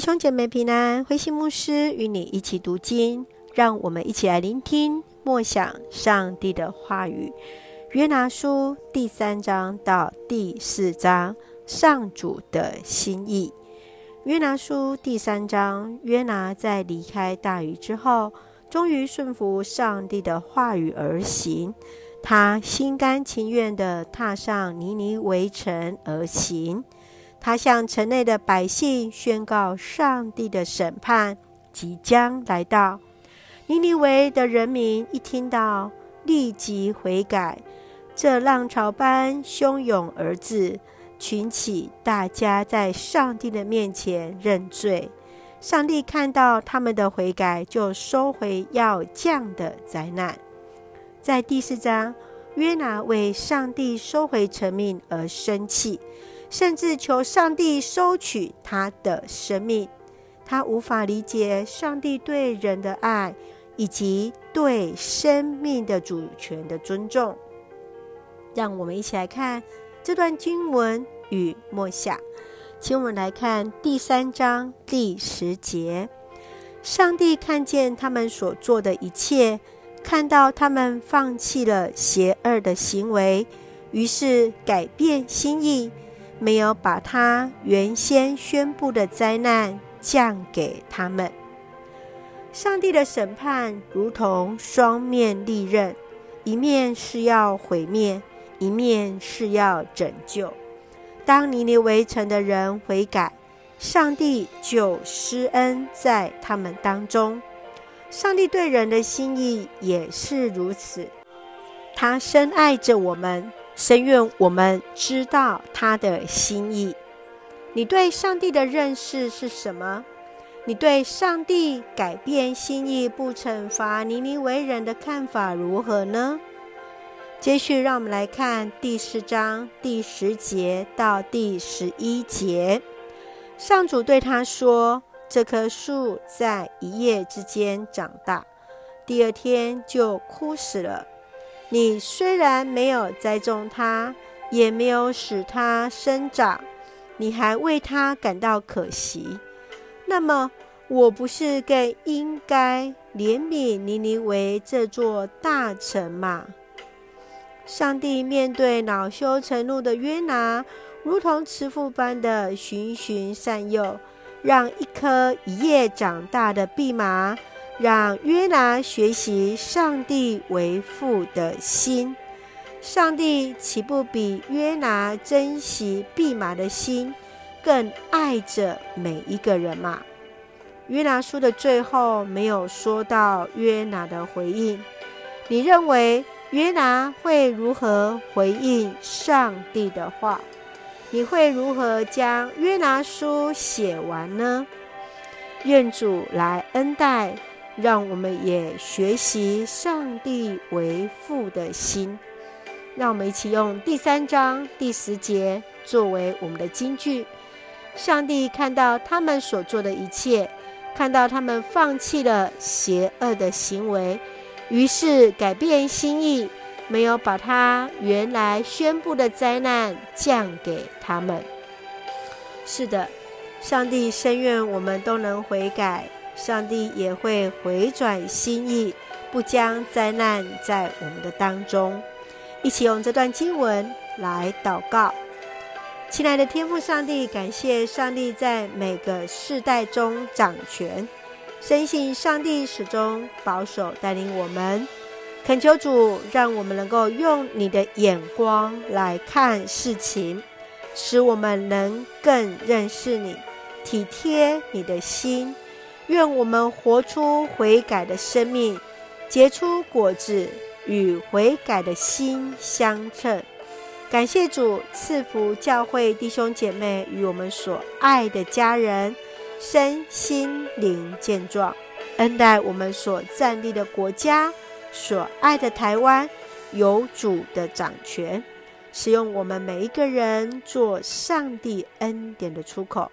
兄姐妹平安，慧馨牧师与你一起读经，让我们一起来聆听默想上帝的话语。约拿书第三章到第四章，上主的心意。约拿书第三章，约拿在离开大鱼之后，终于顺服上帝的话语而行。他心甘情愿地踏上尼尼围城而行。他向城内的百姓宣告：上帝的审判即将来到。尼尼微的人民一听到，立即悔改。这浪潮般汹涌而至，群起大家在上帝的面前认罪。上帝看到他们的悔改，就收回要降的灾难。在第四章，约拿为上帝收回成命而生气。甚至求上帝收取他的生命，他无法理解上帝对人的爱，以及对生命的主权的尊重。让我们一起来看这段经文与默想。请我们来看第三章第十节：上帝看见他们所做的一切，看到他们放弃了邪恶的行为，于是改变心意。没有把他原先宣布的灾难降给他们。上帝的审判如同双面利刃，一面是要毁灭，一面是要拯救。当尼尼微城的人悔改，上帝就施恩在他们当中。上帝对人的心意也是如此，他深爱着我们。深愿我们知道他的心意。你对上帝的认识是什么？你对上帝改变心意不惩罚尼尼为人的看法如何呢？接续，让我们来看第四章第十节到第十一节。上主对他说：“这棵树在一夜之间长大，第二天就枯死了。”你虽然没有栽种它，也没有使它生长，你还为它感到可惜。那么，我不是更应该怜悯尼尼微这座大城吗？上帝面对恼羞成怒的约拿，如同慈父般的循循善诱，让一棵一夜长大的蓖麻。让约拿学习上帝为父的心，上帝岂不比约拿珍惜蓖麻的心，更爱着每一个人吗？约拿书的最后没有说到约拿的回应，你认为约拿会如何回应上帝的话？你会如何将约拿书写完呢？愿主来恩待。让我们也学习上帝为父的心。让我们一起用第三章第十节作为我们的金句。上帝看到他们所做的一切，看到他们放弃了邪恶的行为，于是改变心意，没有把他原来宣布的灾难降给他们。是的，上帝深愿我们都能悔改。上帝也会回转心意，不将灾难在我们的当中。一起用这段经文来祷告。亲爱的天父上帝，感谢上帝在每个世代中掌权，深信上帝始终保守带领我们。恳求主，让我们能够用你的眼光来看事情，使我们能更认识你，体贴你的心。愿我们活出悔改的生命，结出果子，与悔改的心相称。感谢主赐福教会弟兄姐妹与我们所爱的家人身心灵健壮，恩待我们所站立的国家，所爱的台湾有主的掌权，使用我们每一个人做上帝恩典的出口。